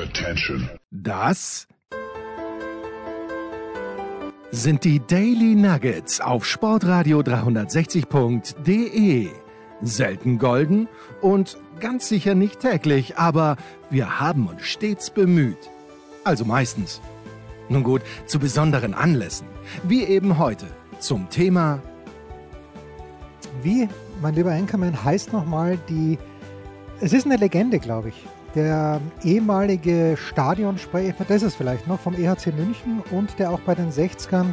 Attention. Das sind die Daily Nuggets auf Sportradio 360.de. Selten golden und ganz sicher nicht täglich, aber wir haben uns stets bemüht. Also meistens. Nun gut, zu besonderen Anlässen, wie eben heute zum Thema Wie, mein lieber Anchorman, heißt nochmal die. Es ist eine Legende, glaube ich. Der ehemalige Stadionsprecher, das ist es vielleicht noch, vom EHC München und der auch bei den 60ern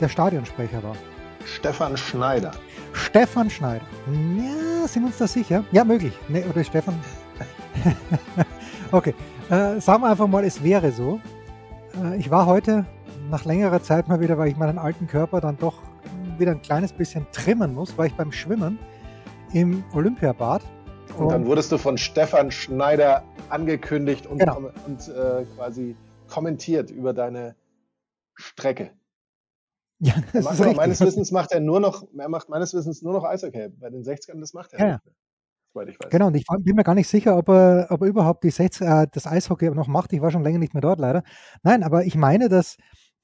der Stadionsprecher war. Stefan Schneider. Stefan Schneider. Ja, sind wir uns da sicher? Ja, möglich. Ne, oder Stefan. okay. Äh, sagen wir einfach mal, es wäre so. Äh, ich war heute nach längerer Zeit mal wieder, weil ich meinen alten Körper dann doch wieder ein kleines bisschen trimmen muss, war ich beim Schwimmen im Olympiabad. Und dann wurdest du von Stefan Schneider angekündigt und, Genau. und äh, quasi kommentiert über deine Strecke. ja, das macht ist richtig. meines Wissens macht er nur noch, er macht meines Wissens nur noch Eishockey. Bei den 60ern, das macht er Ja, nicht mehr. Soweit ich weiß. Genau, und ich bin mir gar nicht sicher, ob er, ob er überhaupt die 60, äh, das Eishockey noch macht. Ich war schon länger nicht mehr dort, leider. Nein, aber ich meine, dass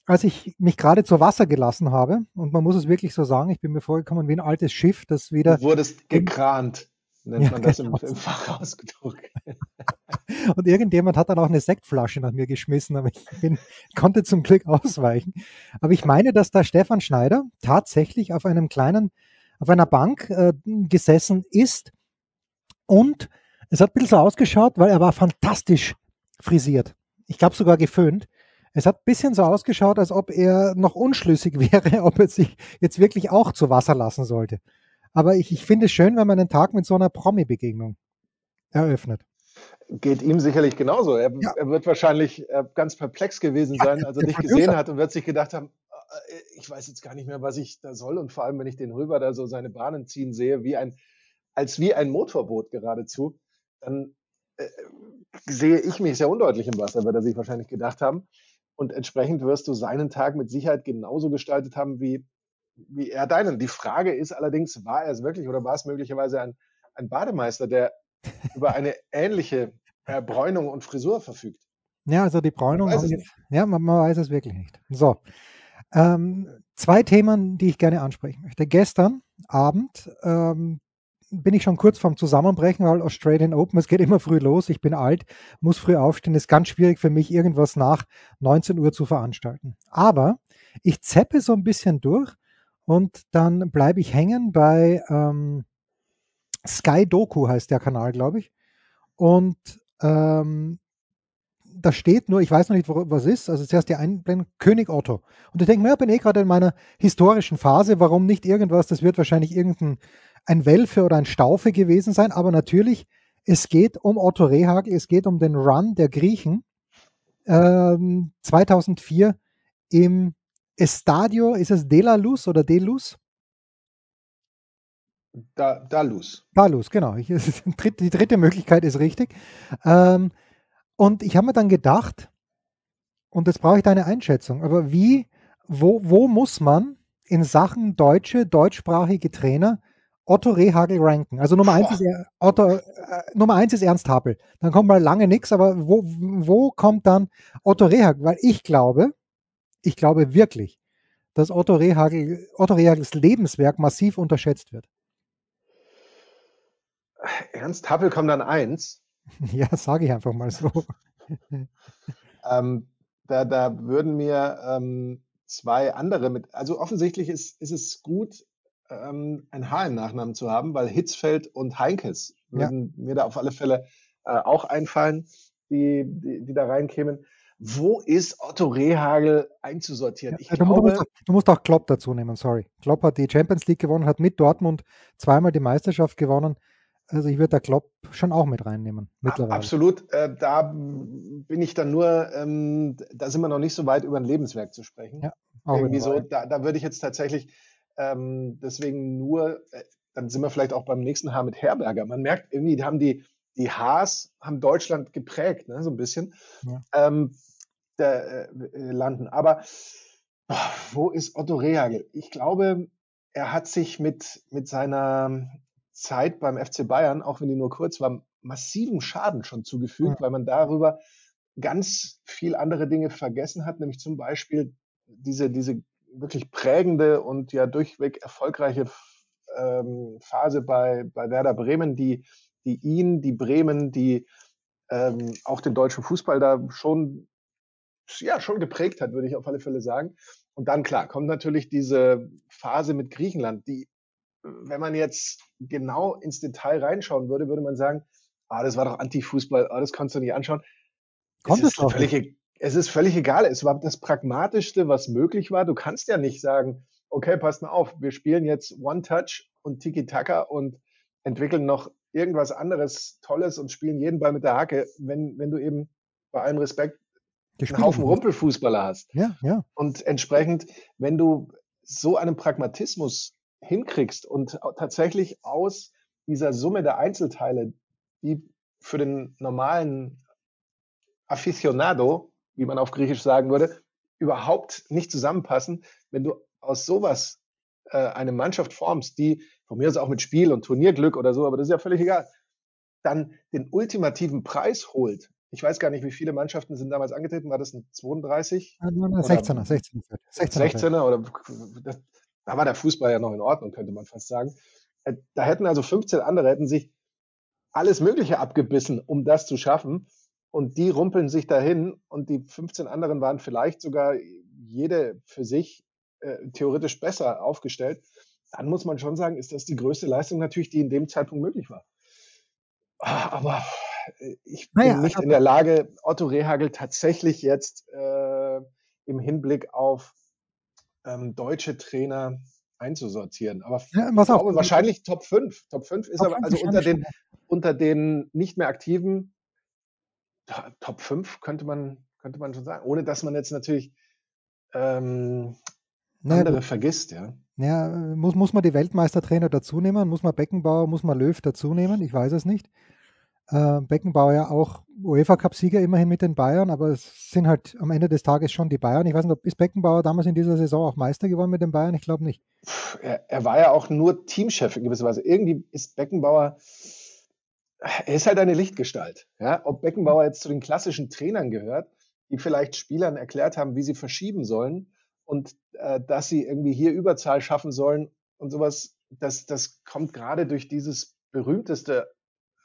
als ich mich gerade zu Wasser gelassen habe, und man muss es wirklich so sagen, ich bin mir vorgekommen wie ein altes Schiff, das wieder, Du wurdest gekrant, nennt Ja, man das im, genau. im Fachausdruck. und irgendjemand hat dann auch eine Sektflasche nach mir geschmissen, aber ich bin, konnte zum Glück ausweichen. Aber ich meine, dass da Stefan Schneider tatsächlich auf einem kleinen, auf einer Bank äh, gesessen ist und es hat ein bisschen so ausgeschaut, weil er war fantastisch frisiert. Ich glaube sogar geföhnt. Es hat ein bisschen so ausgeschaut, als ob er noch unschlüssig wäre, ob er sich jetzt wirklich auch zu Wasser lassen sollte. Aber ich, ich finde es schön, wenn man einen Tag mit so einer Promi-Begegnung eröffnet. Geht ihm sicherlich genauso. Er, Ja. er wird wahrscheinlich äh, ganz perplex gewesen Ja, sein, als er dich Producer. gesehen hat und wird sich gedacht haben, äh, ich weiß jetzt gar nicht mehr, was ich da soll. Und vor allem, wenn ich den rüber da so seine Bahnen ziehen sehe, wie ein, als wie ein Motorboot geradezu, dann äh, sehe ich mich sehr undeutlich im Wasser, wird er sich wahrscheinlich gedacht haben. Und entsprechend wirst du seinen Tag mit Sicherheit genauso gestaltet haben wie, wie er deinen. Die Frage ist allerdings, war er es wirklich oder war es möglicherweise ein, ein Bademeister, der über eine ähnliche äh, Bräunung und Frisur verfügt? Ja, also die Bräunung. wir- nicht. Ja, man, man weiß es wirklich nicht. So. Ähm, zwei Themen, die ich gerne ansprechen möchte. Gestern Abend ähm, bin ich schon kurz vorm Zusammenbrechen, weil Australian Open, es geht immer früh los. Ich bin alt, muss früh aufstehen. Ist ganz schwierig für mich, irgendwas nach 19 Uhr zu veranstalten. Aber ich zeppe so ein bisschen durch und dann bleibe ich hängen bei ähm, Sky Doku heißt der Kanal, glaube ich. Und ähm, da steht nur, ich weiß noch nicht, was ist, also zuerst die Einblendung, König Otto. Und ich denke mir, ja, bin eh gerade in meiner historischen Phase, warum nicht irgendwas, das wird wahrscheinlich irgendein ein Welfe oder ein Staufe gewesen sein, aber natürlich, es geht um Otto Rehagel, es geht um den Run der Griechen ähm, 2004 im Estadio, ist es De La Luz oder De Luz? Da, Dalus. Dalus, genau. Ich, die dritte Möglichkeit ist richtig. Ähm, und ich habe mir dann gedacht, und jetzt brauche ich deine Einschätzung, aber wie, wo, wo muss man in Sachen deutsche, deutschsprachige Trainer Otto Rehagel ranken? Also Nummer eins Boah. ist, Otto, äh, Nummer eins ist Ernst Happel. Dann kommt mal lange nichts, aber wo, wo kommt dann Otto Rehagel? Weil ich glaube, ich glaube wirklich, dass Otto Rehagel, Otto Rehagels Lebenswerk massiv unterschätzt wird. Ernst Happel kommt an eins. Ja, sage ich einfach mal so. Ähm, da, da würden mir ähm, zwei andere mit, also offensichtlich ist, ist es gut, ähm, ein H im Nachnamen zu haben, weil Hitzfeld und Heinkes Ja. würden mir da auf alle Fälle äh, auch einfallen, die, die, die da reinkämen. Wo ist Otto Rehagel einzusortieren? Ich Ja, du, glaube, musst, du musst auch Klopp dazu nehmen, sorry. Klopp hat die Champions League gewonnen, hat mit Dortmund zweimal die Meisterschaft gewonnen. Also ich würde da Klopp schon auch mit reinnehmen, mittlerweile. Absolut. Äh, da bin ich dann nur, ähm, da sind wir noch nicht so weit über ein Lebenswerk zu sprechen. Ja, Auch Irgendwie so, da, da würde ich jetzt tatsächlich ähm, deswegen nur, äh, dann sind wir vielleicht auch beim nächsten Haar mit Herberger. Man merkt irgendwie, die haben die, die Haas haben Deutschland geprägt, ne, so ein bisschen. Ja. Ähm, der, äh, landen. Aber boah, wo ist Otto Rehagel? Ich glaube, er hat sich mit, mit seiner Zeit beim FC Bayern, auch wenn die nur kurz war, massiven Schaden schon zugefügt, Ja. weil man darüber ganz viel andere Dinge vergessen hat, nämlich zum Beispiel diese, diese wirklich prägende und ja durchweg erfolgreiche ähm, Phase bei, bei Werder Bremen, die, die ihn, die Bremen, die ähm, auch den deutschen Fußball da schon, ja, schon geprägt hat, würde ich auf alle Fälle sagen. Und dann, klar, kommt natürlich diese Phase mit Griechenland, die, wenn man jetzt genau ins Detail reinschauen würde, würde man sagen, ah, das war doch Anti-Fußball, ah, das kannst du nicht anschauen. Kommt es, es doch völlig, e, es ist völlig egal. Es war das Pragmatischste, was möglich war. Du kannst ja nicht sagen, okay, passt mal auf, wir spielen jetzt One-Touch und Tiki-Taka und entwickeln noch irgendwas anderes Tolles und spielen jeden Ball mit der Hacke, wenn, wenn du eben bei allem Respekt einen Haufen Rumpelfußballer hast. Ja, ja. Und entsprechend, wenn du so einen Pragmatismus hinkriegst und tatsächlich aus dieser Summe der Einzelteile, die für den normalen Aficionado, wie man auf Griechisch sagen würde, überhaupt nicht zusammenpassen, wenn du aus sowas äh, eine Mannschaft formst, die von mir aus auch mit Spiel und Turnierglück oder so, aber das ist ja völlig egal, dann den ultimativen Preis holt. Ich weiß gar nicht, wie viele Mannschaften sind damals angetreten. War das ein 32? 16er, 16er. 16er, 16er oder das, da war der Fußball ja noch in Ordnung, könnte man fast sagen. Äh, da hätten also 15 andere hätten sich alles Mögliche abgebissen, um das zu schaffen. Und die rumpeln sich dahin und die 15 anderen waren vielleicht sogar jede für sich äh, theoretisch besser aufgestellt, dann muss man schon sagen, ist das die größte Leistung natürlich, die in dem Zeitpunkt möglich war. Aber äh, ich bin naja, nicht in der Lage, Otto Rehagel tatsächlich jetzt äh, im Hinblick auf ähm, deutsche Trainer einzusortieren. Aber ja, ich glaube, auf, wahrscheinlich Top 5. Top 5 ist Top aber, also unter den, unter den nicht mehr aktiven Top 5 könnte man, könnte man schon sagen, ohne dass man jetzt natürlich ähm, naja, andere vergisst, ja. Ja, muss, muss man die Weltmeistertrainer dazu nehmen? Muss man Beckenbauer, muss man Löw dazu nehmen? Ich weiß es nicht. Äh, Beckenbauer ja auch UEFA-Cup-Sieger immerhin mit den Bayern, aber es sind halt am Ende des Tages schon die Bayern. Ich weiß nicht, ob ist Beckenbauer damals in dieser Saison auch Meister geworden mit den Bayern? Ich glaube nicht. Er, er, war ja auch nur Teamchef in gewisser Weise. Irgendwie ist Beckenbauer, er ist halt eine Lichtgestalt. Ja? Ob Beckenbauer jetzt zu den klassischen Trainern gehört, die vielleicht Spielern erklärt haben, wie sie verschieben sollen und äh, dass sie irgendwie hier Überzahl schaffen sollen und sowas, das, das kommt gerade durch dieses berühmteste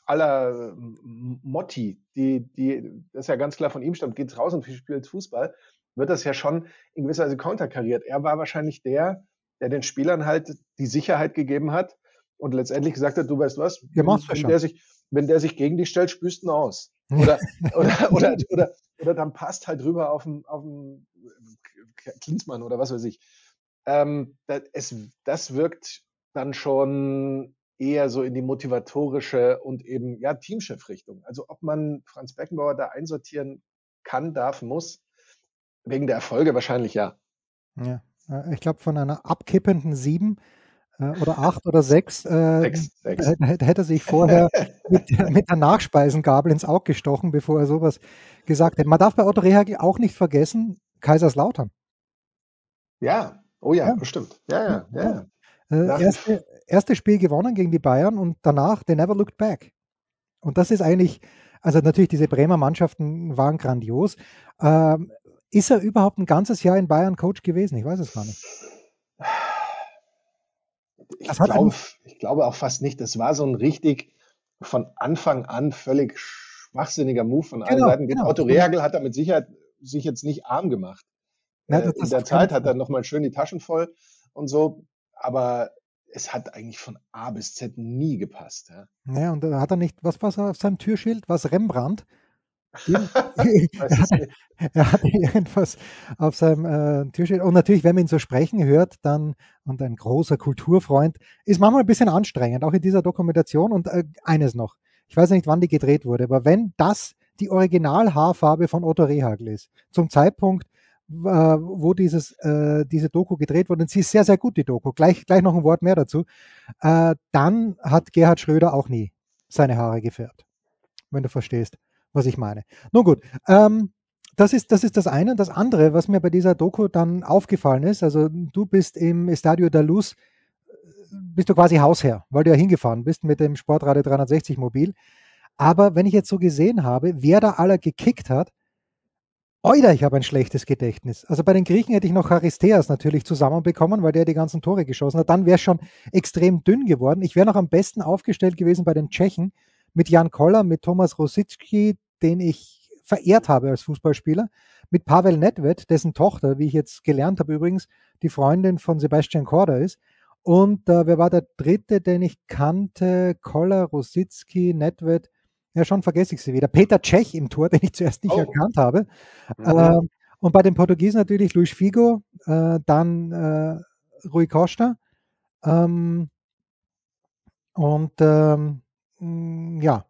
aller Motti, die, die, das ja ganz klar von ihm stammt, geht raus und spielt Fußball, wird das ja schon in gewisser Weise konterkariert. Er war wahrscheinlich der, der den Spielern halt die Sicherheit gegeben hat und letztendlich gesagt hat, du weißt was, wenn, wenn der sich, wenn der sich gegen dich stellt, spürst du ihn aus. Oder, oder, oder, oder, oder dann passt halt rüber auf den, auf den Klinsmann oder was weiß ich. Ähm, das, es, das wirkt dann schon eher so in die motivatorische und eben ja Teamchef-Richtung. Also ob man Franz Beckenbauer da einsortieren kann, darf, muss, wegen der Erfolge wahrscheinlich ja. Ja, äh, ich glaube von einer abkippenden sieben oder acht oder sechs, äh, sechs, sechs. hätte er sich vorher mit, mit, der Nachspeisengabel ins Auge gestochen, bevor er sowas gesagt hätte. Man darf bei Otto Rehagel auch nicht vergessen, Kaiserslautern. Ja, oh ja, ja. bestimmt. Ja, ja, ja. ja. Äh, erste, erste Spiel gewonnen gegen die Bayern und danach, they never looked back. Und das ist eigentlich, also natürlich, diese Bremer Mannschaften waren grandios. Ähm, ist er überhaupt ein ganzes Jahr in Bayern Coach gewesen? Ich weiß es gar nicht. Ich, glaub, ich glaube auch fast nicht. Das war so ein richtig von Anfang an völlig schwachsinniger Move von allen genau, Seiten. Genau. Otto Rehagel hat da mit Sicherheit sich jetzt nicht arm gemacht. Ja, äh, in der Zeit hat er nochmal schön die Taschen voll und so. Aber es hat eigentlich von A bis Z nie gepasst. Ja, ja und hat er nicht, was war auf seinem Türschild? Was Rembrandt? er, hat, irgendwas auf seinem äh, Türschild. Und natürlich, wenn man ihn so sprechen hört, dann, und ein großer Kulturfreund, ist manchmal ein bisschen anstrengend, auch in dieser Dokumentation. Und äh, eines noch, ich weiß nicht, wann die gedreht wurde, aber wenn das die Original-Haarfarbe von Otto Rehagel ist, zum Zeitpunkt, wo dieses, äh, diese Doku gedreht wurde, und sie ist sehr, sehr gut, die Doku, gleich, gleich noch ein Wort mehr dazu, äh, dann hat Gerhard Schröder auch nie seine Haare gefärbt, wenn du verstehst, was ich meine. Nun gut, ähm, das ist, das ist das eine. Das andere, was mir bei dieser Doku dann aufgefallen ist, also du bist im Estadio da Luz, bist du quasi Hausherr, weil du ja hingefahren bist mit dem Sportradio 360 Mobil. Aber wenn ich jetzt so gesehen habe, wer da aller gekickt hat, Oida, ich habe ein schlechtes Gedächtnis. Also bei den Griechen hätte ich noch Charisteas natürlich zusammenbekommen, weil der die ganzen Tore geschossen hat. Dann wäre es schon extrem dünn geworden. Ich wäre noch am besten aufgestellt gewesen bei den Tschechen mit Jan Koller, mit Thomas Rosicki, den ich verehrt habe als Fußballspieler, mit Pavel Nedved, dessen Tochter, wie ich jetzt gelernt habe übrigens, die Freundin von Sebastian Korda ist. Und äh, wer war der dritte, den ich kannte? Koller, Rosicki, Nedved ja, schon vergesse ich sie wieder. Peter Cech im Tor, den ich zuerst nicht oh. erkannt habe. Mhm. Ähm, und bei den Portugiesen natürlich Luis Figo, äh, dann äh, Rui Costa. Ähm, und ähm, mm, ja,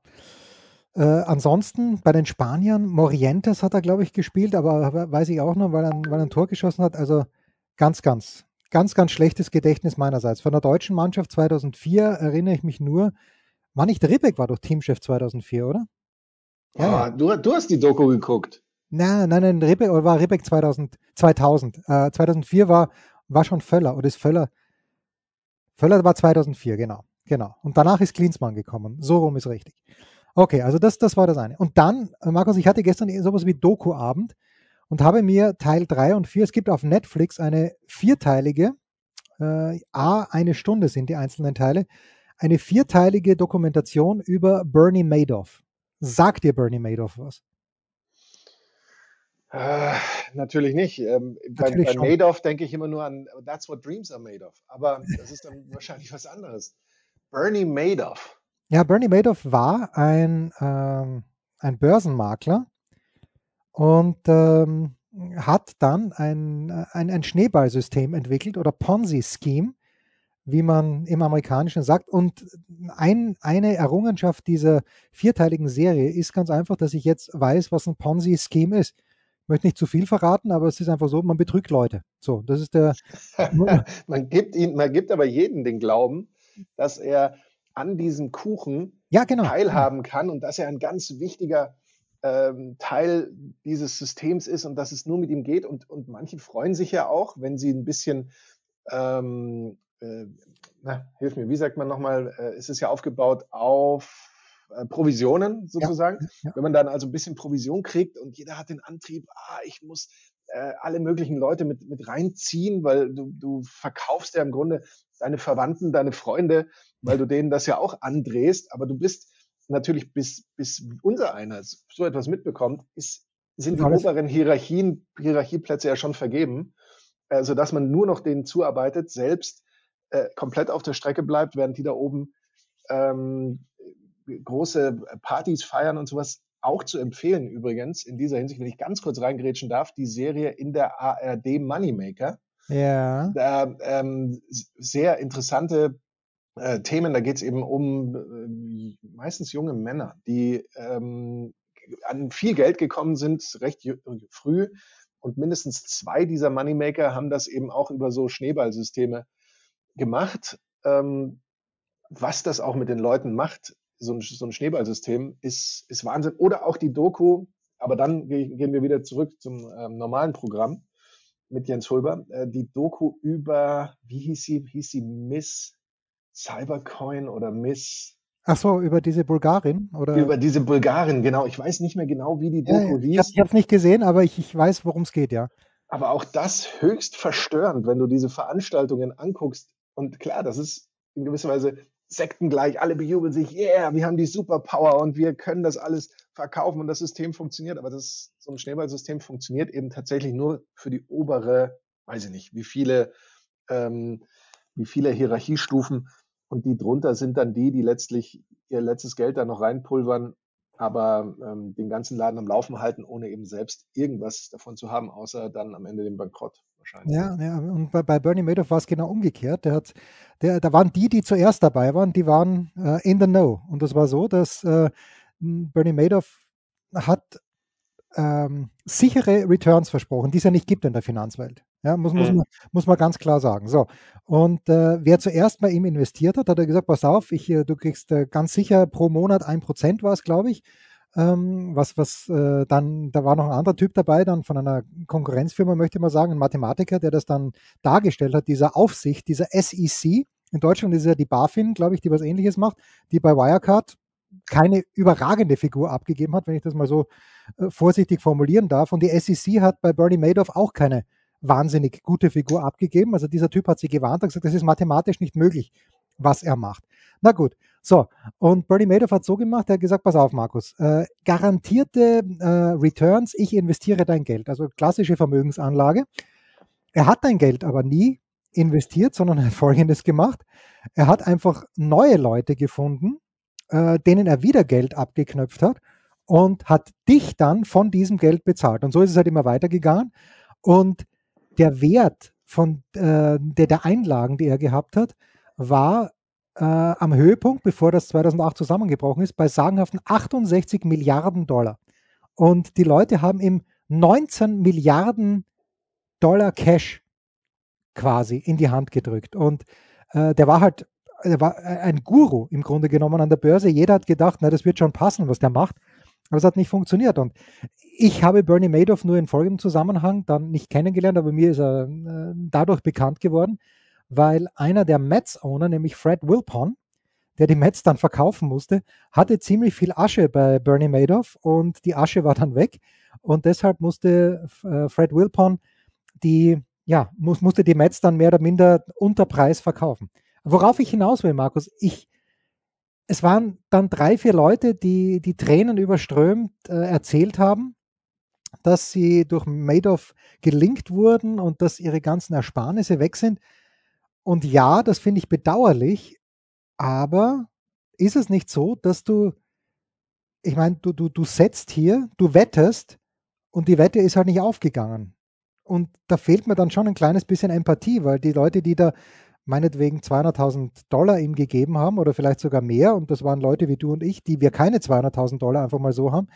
äh, ansonsten bei den Spaniern, Morientes hat er, glaube ich, gespielt, aber weiß ich auch noch, weil er, weil er ein Tor geschossen hat. Also ganz, ganz, ganz, ganz schlechtes Gedächtnis meinerseits. Von der deutschen Mannschaft 2004 erinnere ich mich nur, war nicht Ribbeck, war doch Teamchef 2004, oder? Ja, oh, du, du, hast die Doku geguckt. Nein, nein, nein, Ribbeck, war Ribbeck 2000. 2000. Äh, 2004 war, war schon Völler, oder ist Völler? Völler war 2004, genau. Genau. Und danach ist Klinsmann gekommen. So rum ist richtig. Okay, also das, das war das eine. Und dann, äh, Markus, ich hatte gestern sowas wie Doku-Abend und habe mir Teil 3 und 4, es gibt auf Netflix eine vierteilige, äh, A, eine Stunde sind die einzelnen Teile, eine vierteilige Dokumentation über Bernie Madoff. Sagt dir Bernie Madoff was? Äh, natürlich nicht. Ähm, natürlich bei, bei Madoff denke ich immer nur an That's what dreams are made of. Aber das ist dann wahrscheinlich was anderes. Bernie Madoff. Ja, Bernie Madoff war ein, ähm, ein Börsenmakler und ähm, hat dann ein, ein, ein Schneeballsystem entwickelt oder Ponzi-Scheme, wie man im Amerikanischen sagt. Und ein, eine Errungenschaft dieser vierteiligen Serie ist ganz einfach, dass ich jetzt weiß, was ein Ponzi-Scheme ist. Ich möchte nicht zu viel verraten, aber es ist einfach so, man betrügt Leute. So, das ist der. man, gibt ihn, man gibt aber jedem den Glauben, dass er an diesem Kuchen ja, genau. teilhaben kann und dass er ein ganz wichtiger ähm, Teil dieses Systems ist und dass es nur mit ihm geht. Und, und manche freuen sich ja auch, wenn sie ein bisschen ähm, äh, na, hilf mir, wie sagt man nochmal, äh, es ist ja aufgebaut auf äh, Provisionen sozusagen. Ja, ja. Wenn man dann also ein bisschen Provision kriegt und jeder hat den Antrieb, ah, ich muss äh, alle möglichen Leute mit, mit reinziehen, weil du, du verkaufst ja im Grunde deine Verwandten, deine Freunde, weil du denen das ja auch andrehst, aber du bist natürlich bis, bis unser einer so etwas mitbekommt, ist, sind die oberen Hierarchien, Hierarchieplätze ja schon vergeben, äh, sodass man nur noch denen zuarbeitet, selbst äh, komplett auf der Strecke bleibt, während die da oben ähm, große Partys feiern und sowas. Auch zu empfehlen übrigens, in dieser Hinsicht, wenn ich ganz kurz reingerätschen darf, die Serie in der ARD Moneymaker. Ja. Da, ähm, sehr interessante äh, Themen. Da geht es eben um äh, meistens junge Männer, die ähm, an viel Geld gekommen sind, recht früh. Und mindestens zwei dieser Moneymaker haben das eben auch über so Schneeballsysteme gemacht. Ähm, was das auch mit den Leuten macht, so ein, so ein Schneeballsystem, ist, ist Wahnsinn. Oder auch die Doku, aber dann gehen wir wieder zurück zum ähm, normalen Programm mit Jens Hulber. Äh, die Doku über, wie hieß sie, hieß sie Miss Cybercoin oder Miss Ach so, über diese Bulgarin? Oder? Über diese Bulgarin, genau. Ich weiß nicht mehr genau, wie die Doku ja, hieß. Ich habe es nicht gesehen, aber ich, ich weiß, worum es geht, ja. Aber auch das höchst verstörend, wenn du diese Veranstaltungen anguckst, und klar, das ist in gewisser Weise sektengleich. Alle bejubeln sich, yeah, wir haben die Superpower und wir können das alles verkaufen und das System funktioniert. Aber das, so ein Schneeballsystem funktioniert eben tatsächlich nur für die obere, weiß ich nicht, wie viele, ähm, wie viele Hierarchiestufen. Und die drunter sind dann die, die letztlich ihr letztes Geld da noch reinpulvern, aber ähm, den ganzen Laden am Laufen halten, ohne eben selbst irgendwas davon zu haben, außer dann am Ende den Bankrott wahrscheinlich. Ja, ja und bei, bei Bernie Madoff war es genau umgekehrt. Der hat, der, da waren die, die zuerst dabei waren, die waren äh, in the know. Und das war so, dass äh, Bernie Madoff hat ähm, sichere Returns versprochen, die es ja nicht gibt in der Finanzwelt. Ja, muss, muss, mhm. man, muss man ganz klar sagen. So. Und äh, wer zuerst bei ihm investiert hat, hat er gesagt, pass auf, ich, äh, du kriegst äh, ganz sicher pro Monat ein Prozent war es, glaube ich. Ähm, was, was äh, dann, da war noch ein anderer Typ dabei, dann von einer Konkurrenzfirma, möchte ich mal sagen, ein Mathematiker, der das dann dargestellt hat, dieser Aufsicht, dieser SEC. In Deutschland ist ja die BaFin, glaube ich, die was ähnliches macht, die bei Wirecard keine überragende Figur abgegeben hat, wenn ich das mal so äh, vorsichtig formulieren darf. Und die SEC hat bei Bernie Madoff auch keine wahnsinnig gute Figur abgegeben. Also dieser Typ hat sie gewarnt und gesagt, das ist mathematisch nicht möglich, was er macht. Na gut, so. Und Bernie Madoff hat so gemacht, er hat gesagt, pass auf, Markus, äh, garantierte äh, Returns, ich investiere dein Geld. Also klassische Vermögensanlage. Er hat dein Geld aber nie investiert, sondern er hat Folgendes gemacht. Er hat einfach neue Leute gefunden, äh, denen er wieder Geld abgeknöpft hat und hat dich dann von diesem Geld bezahlt. Und so ist es halt immer weitergegangen. Und der Wert von äh, der, der Einlagen, die er gehabt hat, war äh, am Höhepunkt, bevor das 2008 zusammengebrochen ist, bei sagenhaften 68 Milliarden Dollar. Und die Leute haben ihm 19 Milliarden Dollar Cash quasi in die Hand gedrückt. Und äh, der war halt, der war ein Guru im Grunde genommen an der Börse. Jeder hat gedacht, na, das wird schon passen, was der macht. Aber es hat nicht funktioniert. Und ich habe Bernie Madoff nur in folgendem Zusammenhang dann nicht kennengelernt, aber mir ist er äh, dadurch bekannt geworden, weil einer der Mets-Owner, nämlich Fred Wilpon, der die Mets dann verkaufen musste, hatte ziemlich viel Asche bei Bernie Madoff und die Asche war dann weg. Und deshalb musste äh, Fred Wilpon die, ja, muss, musste die Mets dann mehr oder minder unter Preis verkaufen. Worauf ich hinaus will, Markus, ich es waren dann drei, vier Leute, die die Tränen überströmt äh, erzählt haben, dass sie durch Madoff gelingt wurden und dass ihre ganzen Ersparnisse weg sind. Und ja, das finde ich bedauerlich, aber ist es nicht so, dass du, ich meine, du, du, du setzt hier, du wettest und die Wette ist halt nicht aufgegangen. Und da fehlt mir dann schon ein kleines bisschen Empathie, weil die Leute, die da meinetwegen 200.000 Dollar ihm gegeben haben oder vielleicht sogar mehr. Und das waren Leute wie du und ich, die wir keine 200.000 Dollar einfach mal so haben.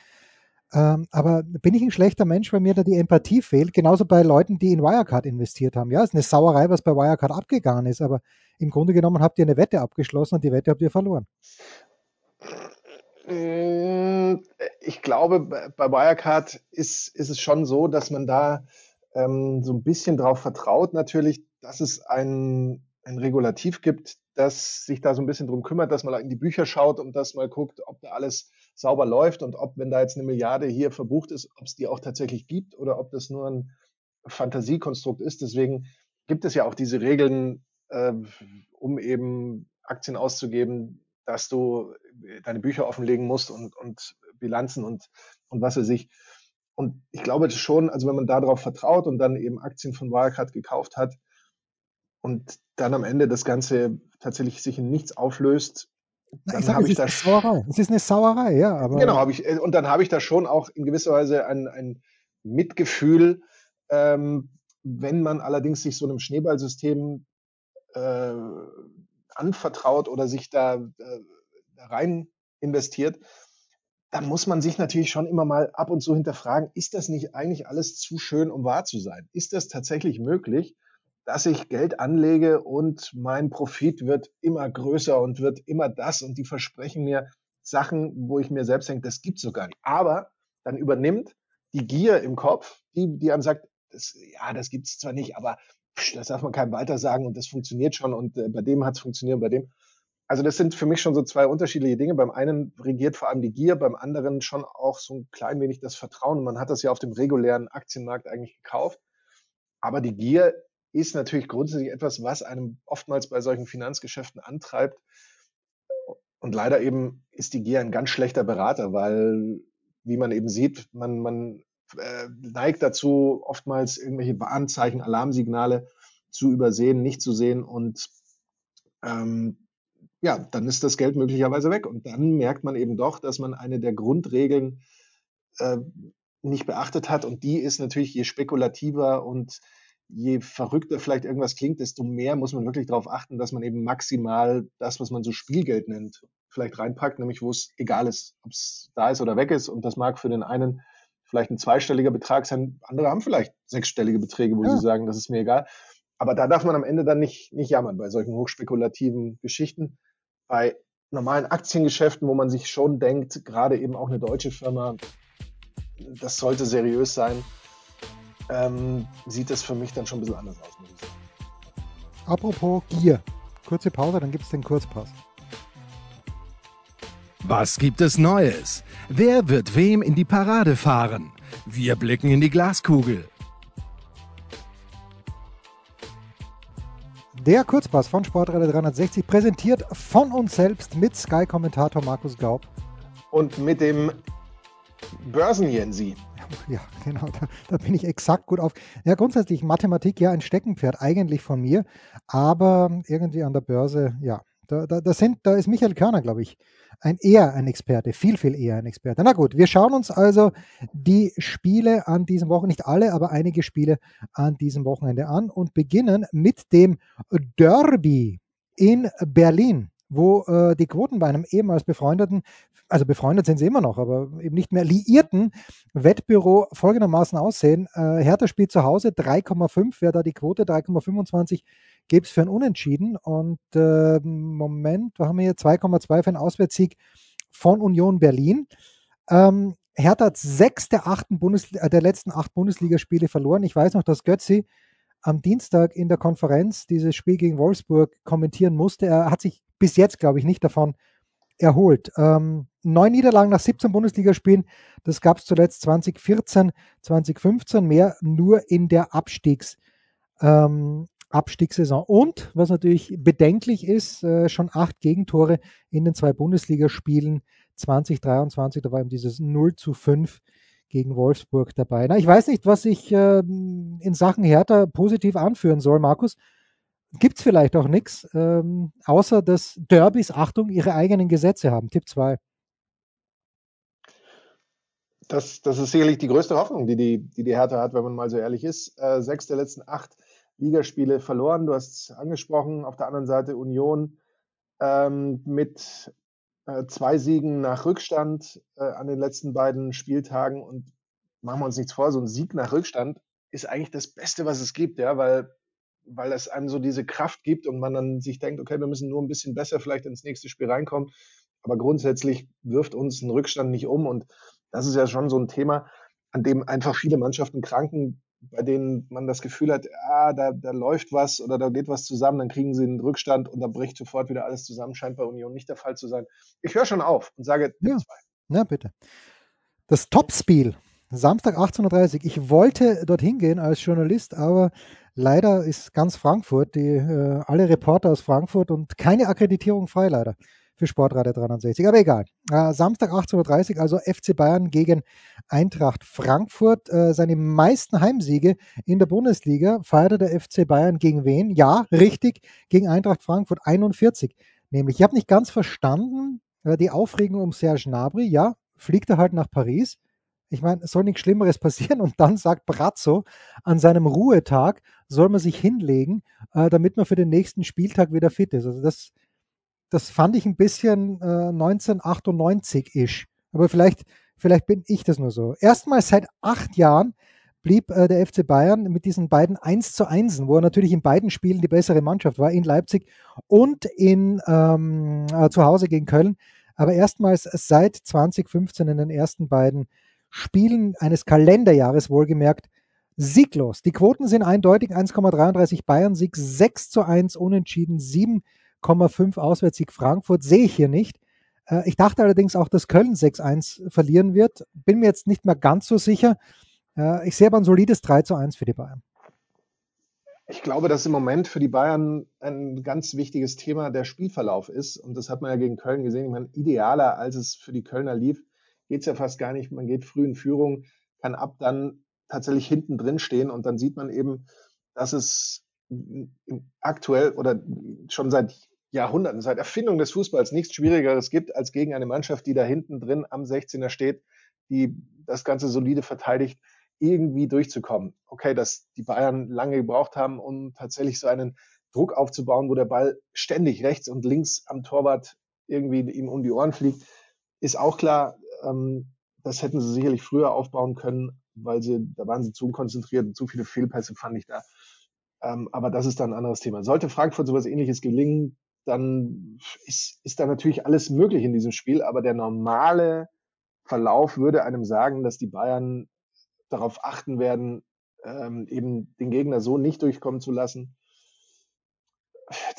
Ähm, aber bin ich ein schlechter Mensch, weil mir da die Empathie fehlt? Genauso bei Leuten, die in Wirecard investiert haben. Ja, ist eine Sauerei, was bei Wirecard abgegangen ist. Aber im Grunde genommen habt ihr eine Wette abgeschlossen und die Wette habt ihr verloren. Mm, ich glaube, bei Wirecard ist, ist es schon so, dass man da ähm, so ein bisschen darauf vertraut, natürlich, dass es ein, ein Regulativ gibt, das sich da so ein bisschen drum kümmert, dass man in die Bücher schaut und dass mal guckt, ob da alles sauber läuft und ob, wenn da jetzt eine Milliarde hier verbucht ist, ob es die auch tatsächlich gibt oder ob das nur ein Fantasiekonstrukt ist. Deswegen gibt es ja auch diese Regeln, äh, um eben Aktien auszugeben, dass du deine Bücher offenlegen musst und, und Bilanzen und, und was er sich. Und ich glaube schon, also wenn man darauf vertraut und dann eben Aktien von Wirecard gekauft hat, und dann am Ende das Ganze tatsächlich sich in nichts auflöst, dann ich sage, es, ist eine Sauerei. es ist eine Sauerei, ja. Aber genau, habe ich, äh, und dann habe ich da schon auch in gewisser Weise ein, ein Mitgefühl, ähm, wenn man allerdings sich so einem Schneeballsystem äh, anvertraut oder sich da, äh, da rein investiert, dann muss man sich natürlich schon immer mal ab und zu hinterfragen, ist das nicht eigentlich alles zu schön, um wahr zu sein? Ist das tatsächlich möglich? Dass ich Geld anlege und mein Profit wird immer größer und wird immer das und die versprechen mir Sachen, wo ich mir selbst denke, das gibt's so gar nicht. Aber dann übernimmt die Gier im Kopf, die, die einem sagt, das, ja, das gibt's zwar nicht, aber psch, das darf man keinem weiter sagen und das funktioniert schon und äh, bei dem hat's funktioniert, bei dem. Also das sind für mich schon so zwei unterschiedliche Dinge. Beim einen regiert vor allem die Gier, beim anderen schon auch so ein klein wenig das Vertrauen. Man hat das ja auf dem regulären Aktienmarkt eigentlich gekauft. Aber die Gier ist natürlich grundsätzlich etwas, was einem oftmals bei solchen Finanzgeschäften antreibt. Und leider eben ist die Gier ein ganz schlechter Berater, weil, wie man eben sieht, man, man äh, neigt dazu, oftmals irgendwelche Warnzeichen, Alarmsignale zu übersehen, nicht zu sehen und ähm, ja, dann ist das Geld möglicherweise weg. Und dann merkt man eben doch, dass man eine der Grundregeln äh, nicht beachtet hat. Und die ist natürlich, je spekulativer und je verrückter vielleicht irgendwas klingt, desto mehr muss man wirklich darauf achten, dass man eben maximal das, was man so Spielgeld nennt, vielleicht reinpackt, nämlich wo es egal ist, ob es da ist oder weg ist. Und das mag für den einen vielleicht ein zweistelliger Betrag sein, andere haben vielleicht sechsstellige Beträge, wo ja. sie sagen, das ist mir egal. Aber da darf man am Ende dann nicht, nicht jammern bei solchen hochspekulativen Geschichten. Bei normalen Aktiengeschäften, wo man sich schon denkt, gerade eben auch eine deutsche Firma, das sollte seriös sein, ähm, sieht das für mich dann schon ein bisschen anders aus, muss ich sagen. Apropos Gier. Kurze Pause, dann gibt es den Kurzpass. Was gibt es Neues? Wer wird wem in die Parade fahren? Wir blicken in die Glaskugel. Der Kurzpass von Sportradar 360 präsentiert von uns selbst mit Sky-Kommentator Markus Gaub. Und mit dem Börsenjensi. Ja, genau, da, da, bin ich exakt gut auf. Ja, grundsätzlich Mathematik ja ein Steckenpferd eigentlich von mir, aber irgendwie an der Börse, ja, da, da, da, sind, da ist Michael Körner, glaube ich, ein eher ein Experte, viel, viel eher ein Experte. Na gut, wir schauen uns also die Spiele an diesem Wochenende, nicht alle, aber einige Spiele an diesem Wochenende an und beginnen mit dem Derby in Berlin wo äh, die Quoten bei einem ehemals befreundeten, also befreundet sind sie immer noch, aber eben nicht mehr liierten Wettbüro folgendermaßen aussehen. Äh, Hertha spielt zu Hause 3,5, wäre da die Quote 3,25 gäbe es für ein Unentschieden. Und äh, Moment, wir haben hier 2,2 für einen Auswärtssieg von Union Berlin. Ähm, Hertha hat sechs der, achten Bundes äh, der letzten acht Bundesligaspiele verloren. Ich weiß noch, dass Götzi am Dienstag in der Konferenz dieses Spiel gegen Wolfsburg kommentieren musste. Er hat sich bis jetzt, glaube ich, nicht davon erholt. Ähm, neun Niederlagen nach 17 Bundesligaspielen, das gab es zuletzt 2014, 2015, mehr nur in der Abstiegs, ähm, Abstiegssaison. Und was natürlich bedenklich ist, äh, schon acht Gegentore in den zwei Bundesligaspielen 2023. Da war eben dieses 0 zu 5 gegen Wolfsburg dabei. Na, ich weiß nicht, was ich äh, in Sachen Hertha positiv anführen soll, Markus. Gibt es vielleicht auch nichts, ähm, außer dass Derbys, Achtung, ihre eigenen Gesetze haben. Tipp 2. Das, das ist sicherlich die größte Hoffnung, die die, die, die Hertha hat, wenn man mal so ehrlich ist. Äh, sechs der letzten acht Ligaspiele verloren. Du hast es angesprochen. Auf der anderen Seite Union ähm, mit zwei Siegen nach Rückstand äh, an den letzten beiden Spieltagen. Und machen wir uns nichts vor, so ein Sieg nach Rückstand ist eigentlich das Beste, was es gibt, ja, weil, weil es einem so diese Kraft gibt und man dann sich denkt, okay, wir müssen nur ein bisschen besser vielleicht ins nächste Spiel reinkommen. Aber grundsätzlich wirft uns ein Rückstand nicht um. Und das ist ja schon so ein Thema, an dem einfach viele Mannschaften kranken, bei denen man das Gefühl hat, ah, da, da läuft was oder da geht was zusammen, dann kriegen sie einen Rückstand und dann bricht sofort wieder alles zusammen. Scheint bei Union nicht der Fall zu sein. Ich höre schon auf und sage ja. zwei. Ja, bitte. Das Topspiel, Samstag 18.30 Uhr. Ich wollte dorthin gehen als Journalist, aber leider ist ganz Frankfurt, die, äh, alle Reporter aus Frankfurt und keine Akkreditierung frei, leider für Sportradio 360. Aber egal. Äh, Samstag 18.30 Uhr, also FC Bayern gegen Eintracht Frankfurt. Äh, seine meisten Heimsiege in der Bundesliga feierte der FC Bayern gegen wen? Ja, richtig, gegen Eintracht Frankfurt 41. Nämlich, ich habe nicht ganz verstanden, äh, die Aufregung um Serge Gnabry. Ja, fliegt er halt nach Paris. Ich meine, soll nichts Schlimmeres passieren. Und dann sagt Brazzo, an seinem Ruhetag soll man sich hinlegen, äh, damit man für den nächsten Spieltag wieder fit ist. Also das das fand ich ein bisschen äh, 1998-isch. Aber vielleicht, vielleicht bin ich das nur so. Erstmals seit acht Jahren blieb äh, der FC Bayern mit diesen beiden 1 zu 1, wo er natürlich in beiden Spielen die bessere Mannschaft war, in Leipzig und in, ähm, äh, zu Hause gegen Köln. Aber erstmals seit 2015 in den ersten beiden Spielen eines Kalenderjahres wohlgemerkt sieglos. Die Quoten sind eindeutig 1,33 Bayern Sieg, 6 zu 1 unentschieden, 7 6,5 Auswärtssieg Frankfurt sehe ich hier nicht. Äh, ich dachte allerdings auch, dass Köln 6-1 verlieren wird. Bin mir jetzt nicht mehr ganz so sicher. Äh, ich sehe aber ein solides 3 zu 1 für die Bayern. Ich glaube, dass im Moment für die Bayern ein ganz wichtiges Thema der Spielverlauf ist. Und das hat man ja gegen Köln gesehen. Ich meine, idealer als es für die Kölner lief, geht es ja fast gar nicht. Man geht früh in Führung, kann ab dann tatsächlich hinten drin stehen und dann sieht man eben, dass es aktuell oder schon seit Jahrhunderten, seit Erfindung des Fußballs nichts Schwierigeres gibt, als gegen eine Mannschaft, die da hinten drin am 16er steht, die das Ganze solide verteidigt, irgendwie durchzukommen. Okay, dass die Bayern lange gebraucht haben, um tatsächlich so einen Druck aufzubauen, wo der Ball ständig rechts und links am Torwart irgendwie ihm um die Ohren fliegt, ist auch klar. Ähm, das hätten sie sicherlich früher aufbauen können, weil sie, da waren sie zu konzentriert und zu viele Fehlpässe fand ich da. Ähm, aber das ist dann ein anderes Thema. Sollte Frankfurt sowas ähnliches gelingen, dann ist, ist da natürlich alles möglich in diesem Spiel, aber der normale Verlauf würde einem sagen, dass die Bayern darauf achten werden, ähm, eben den Gegner so nicht durchkommen zu lassen.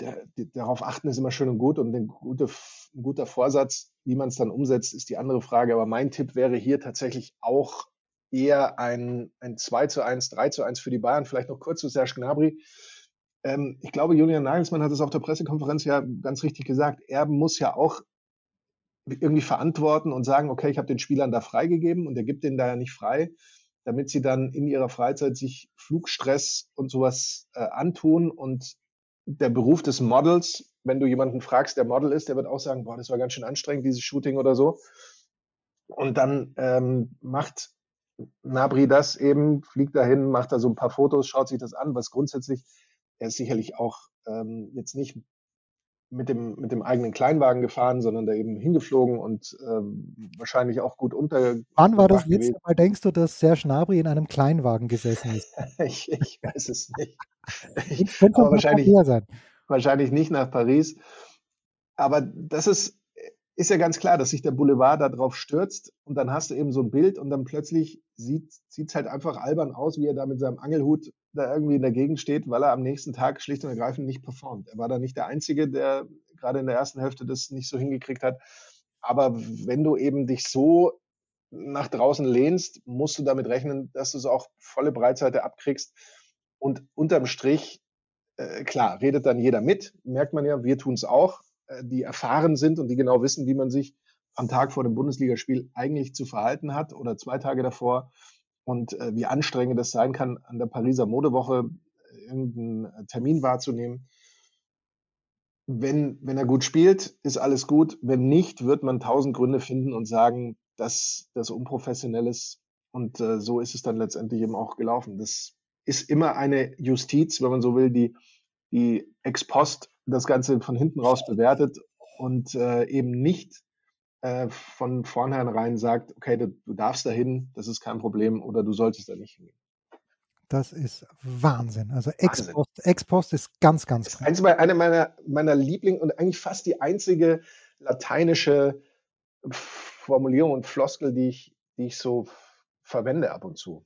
der, die, darauf achten ist immer schön und gut und ein, gute, ein guter Vorsatz, wie man es dann umsetzt, ist die andere Frage. Aber mein Tipp wäre hier tatsächlich auch eher ein, ein 2 zu 1, 3 zu 1 für die Bayern. Vielleicht noch kurz zu Serge Gnabry. Ähm, ich glaube, Julian Nagelsmann hat es auf der Pressekonferenz ja ganz richtig gesagt. Er muss ja auch irgendwie verantworten und sagen, okay, ich habe den Spielern da freigegeben und er gibt denen da ja nicht frei, damit sie dann in ihrer Freizeit sich Flugstress und sowas äh, antun und der Beruf des Models, wenn du jemanden fragst, der Model ist, der wird auch sagen, boah, das war ganz schön anstrengend, dieses Shooting oder so. Und dann ähm, macht Nabri das eben, fliegt dahin, macht da so ein paar Fotos, schaut sich das an, was grundsätzlich, er ist sicherlich auch ähm, jetzt nicht mit dem, mit dem eigenen Kleinwagen gefahren, sondern da eben hingeflogen und ähm, wahrscheinlich auch gut unter. Wann war das letzte Mal, denkst du, dass Serge Nabri in einem Kleinwagen gesessen ist? ich, ich weiß es nicht. Ich, aber wahrscheinlich, wahrscheinlich nicht nach Paris. Aber das ist, ist ja ganz klar, dass sich der Boulevard da drauf stürzt und dann hast du eben so ein Bild und dann plötzlich sieht es halt einfach albern aus, wie er da mit seinem Angelhut da irgendwie in der Gegend steht, weil er am nächsten Tag schlicht und ergreifend nicht performt. Er war da nicht der Einzige, der gerade in der ersten Hälfte das nicht so hingekriegt hat. Aber wenn du eben dich so nach draußen lehnst, musst du damit rechnen, dass du es auch volle Breitseite abkriegst. Und unterm Strich, äh, klar, redet dann jeder mit, merkt man ja, wir tun es auch, die erfahren sind und die genau wissen, wie man sich am Tag vor dem Bundesligaspiel eigentlich zu verhalten hat oder zwei Tage davor und äh, wie anstrengend es sein kann, an der Pariser Modewoche äh, irgendeinen äh, Termin wahrzunehmen. Wenn, wenn er gut spielt, ist alles gut. Wenn nicht, wird man tausend Gründe finden und sagen, dass das unprofessionell ist. Und äh, so ist es dann letztendlich eben auch gelaufen. Das ist immer eine Justiz, wenn man so will, die, die ex post das Ganze von hinten raus bewertet und äh, eben nicht äh, von vornherein sagt, okay, du, du darfst dahin, das ist kein Problem oder du solltest da nicht hingehen. Das ist Wahnsinn. Also Ex-Post Ex ist ganz, ganz ist eine meiner, meiner Lieblings- und eigentlich fast die einzige lateinische Formulierung und Floskel, die ich, die ich so verwende ab und zu.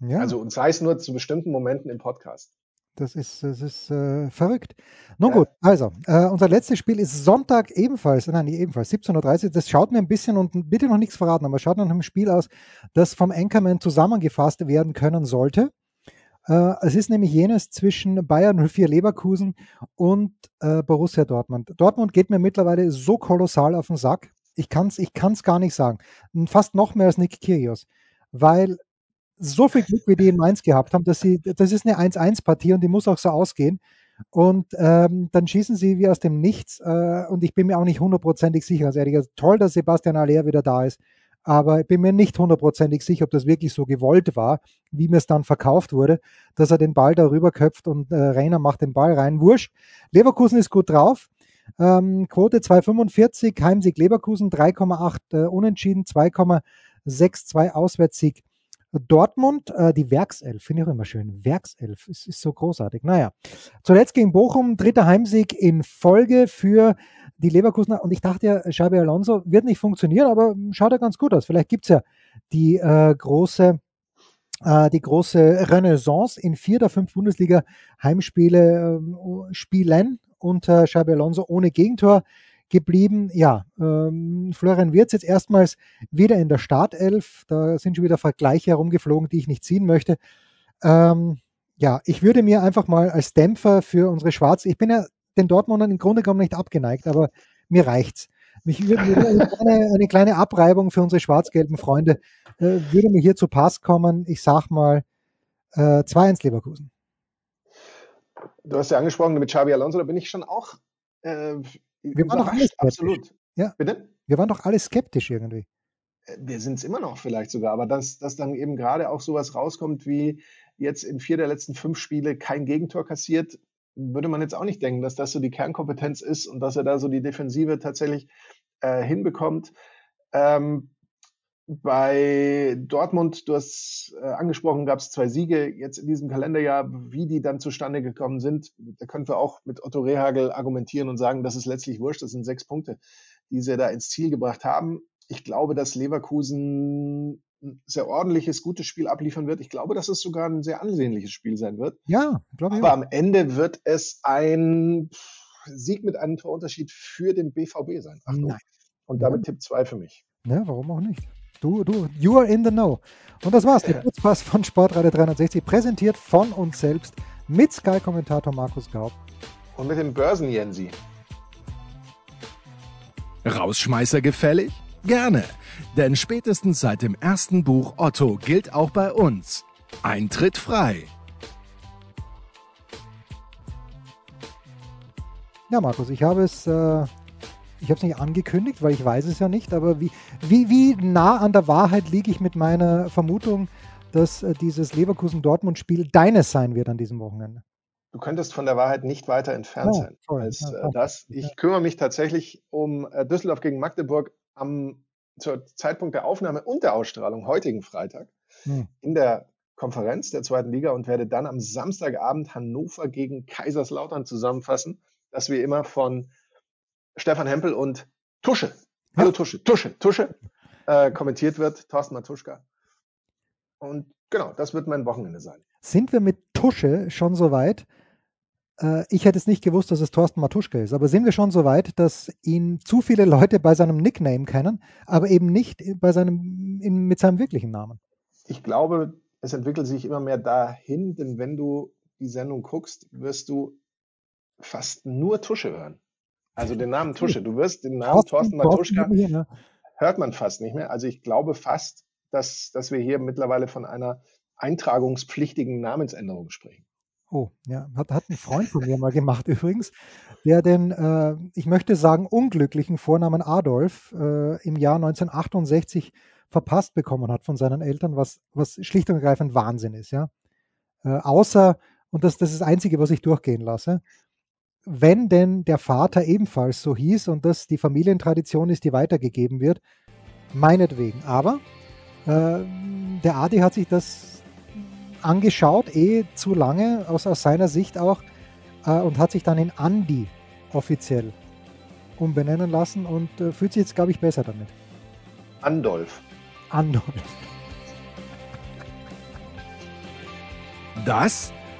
Ja. Also und sei es nur zu bestimmten Momenten im Podcast. Das ist, das ist äh, verrückt. Nun ja. gut, also, äh, unser letztes Spiel ist Sonntag ebenfalls, nein, nicht ebenfalls, 17.30 Uhr. Das schaut mir ein bisschen und bitte noch nichts verraten, aber schaut nach einem Spiel aus, das vom Anchorman zusammengefasst werden können sollte. Äh, es ist nämlich jenes zwischen Bayern 04 Leverkusen und äh, Borussia Dortmund. Dortmund geht mir mittlerweile so kolossal auf den Sack. Ich kann es ich kann's gar nicht sagen. Fast noch mehr als Nick Kyrgios. Weil so viel Glück, wie die in Mainz gehabt haben, dass sie, das ist eine 1-1-Partie und die muss auch so ausgehen. Und ähm, dann schießen sie wie aus dem Nichts. Äh, und ich bin mir auch nicht hundertprozentig sicher. Also ehrlich, toll, dass Sebastian Aller wieder da ist. Aber ich bin mir nicht hundertprozentig sicher, ob das wirklich so gewollt war, wie mir es dann verkauft wurde, dass er den Ball darüber köpft und äh, Rainer macht den Ball rein. Wurscht. Leverkusen ist gut drauf. Ähm, Quote 2,45, Heimsieg Leverkusen 3,8 äh, Unentschieden, 2,62 Auswärtssieg Dortmund, äh, die Werkself, finde ich auch immer schön. Werkself, es ist so großartig. Naja, zuletzt gegen Bochum, dritter Heimsieg in Folge für die Leverkusener. Und ich dachte ja, Xabi Alonso wird nicht funktionieren, aber schaut ja ganz gut aus. Vielleicht gibt es ja die äh, große äh, die große Renaissance in vier der fünf Bundesliga-Heimspiele äh, spielen unter Xabi Alonso ohne Gegentor geblieben. Ja, ähm, Florian Wirz jetzt erstmals wieder in der Startelf. Da sind schon wieder Vergleiche herumgeflogen, die ich nicht ziehen möchte. Ähm, ja, ich würde mir einfach mal als Dämpfer für unsere Schwarz, ich bin ja den Dortmundern im Grunde genommen nicht abgeneigt, aber mir reicht's. Mich würde eine, kleine, eine kleine Abreibung für unsere schwarz-gelben Freunde äh, würde mir hier zu Pass kommen. Ich sag mal äh, 2-1 Leverkusen. Du hast ja angesprochen mit Xabi Alonso, da bin ich schon auch äh, wir waren doch alle skeptisch. Absolut. Ja. Bitte? Wir waren doch alle skeptisch irgendwie. Äh, wir sind es immer noch vielleicht sogar, aber dass, dass dann eben gerade auch sowas rauskommt wie jetzt in vier der letzten fünf Spiele kein Gegentor kassiert, würde man jetzt auch nicht denken, dass das so die Kernkompetenz ist und dass er da so die Defensive tatsächlich äh, hinbekommt. Ähm, bei Dortmund, du hast äh, angesprochen, gab es zwei Siege jetzt in diesem Kalenderjahr. Wie die dann zustande gekommen sind, da können wir auch mit Otto Rehagel argumentieren und sagen, das ist letztlich wurscht. Das sind sechs Punkte, die sie da ins Ziel gebracht haben. Ich glaube, dass Leverkusen ein sehr ordentliches, gutes Spiel abliefern wird. Ich glaube, dass es sogar ein sehr ansehnliches Spiel sein wird. Ja, glaube ich. Aber auch. am Ende wird es ein Sieg mit einem Torunterschied für den BVB sein. Achtung. Nein. Und damit Tipp 2 für mich. Ja, warum auch nicht? Du, du, you are in the know. Und das war's, der Kurzpass von Sportradio 360, präsentiert von uns selbst mit Sky-Kommentator Markus Gaub. Und mit dem Börsen-Jensi. Rausschmeißer gefällig? Gerne, denn spätestens seit dem ersten Buch Otto gilt auch bei uns. Eintritt frei. Ja, Markus, ich habe es, äh, ich habe es nicht angekündigt, weil ich weiß es ja nicht, aber wie, wie, wie nah an der Wahrheit liege ich mit meiner Vermutung, dass äh, dieses Leverkusen-Dortmund-Spiel deines sein wird an diesem Wochenende? Du könntest von der Wahrheit nicht weiter entfernt Ja, sein toll. als äh, toll. das. Ich kümmere mich tatsächlich um äh, Düsseldorf gegen Magdeburg am zur Zeitpunkt der Aufnahme und der Ausstrahlung heutigen Freitag Hm. in der Konferenz der zweiten Liga und werde dann am Samstagabend Hannover gegen Kaiserslautern zusammenfassen, das wie immer von Stefan Hempel und Tusche, hallo Tusche, Tusche, Tusche, äh, kommentiert wird, Thorsten Matuschka. Und genau, das wird mein Wochenende sein. Sind wir mit Tusche schon so weit? Äh, ich hätte es nicht gewusst, dass es Thorsten Matuschka ist, aber sind wir schon so weit, dass ihn zu viele Leute bei seinem Nickname kennen, aber eben nicht bei seinem, in, mit seinem wirklichen Namen? Ich glaube, es entwickelt sich immer mehr dahin, denn wenn du die Sendung guckst, wirst du fast nur Tusche hören. Also den Namen Tusche. Du wirst den Namen Thorsten Matuschka ne? hört man fast nicht mehr. Also ich glaube fast, dass, dass wir hier mittlerweile von einer eintragungspflichtigen Namensänderung sprechen. Oh, ja, hat, hat ein Freund von mir mal gemacht übrigens, der den, äh, ich möchte sagen, unglücklichen Vornamen Adolf äh, im Jahr 1968 verpasst bekommen hat von seinen Eltern, was, was schlicht und ergreifend Wahnsinn ist, ja. Äh, außer, und das, das ist das Einzige, was ich durchgehen lasse, wenn denn der Vater ebenfalls so hieß und das die Familientradition ist, die weitergegeben wird, meinetwegen. Aber äh, der Adi hat sich das angeschaut, eh zu lange, aus, aus seiner Sicht auch, äh, und hat sich dann in Andi offiziell umbenennen lassen und äh, fühlt sich jetzt, glaube ich, besser damit. Andolf. Andolf. Das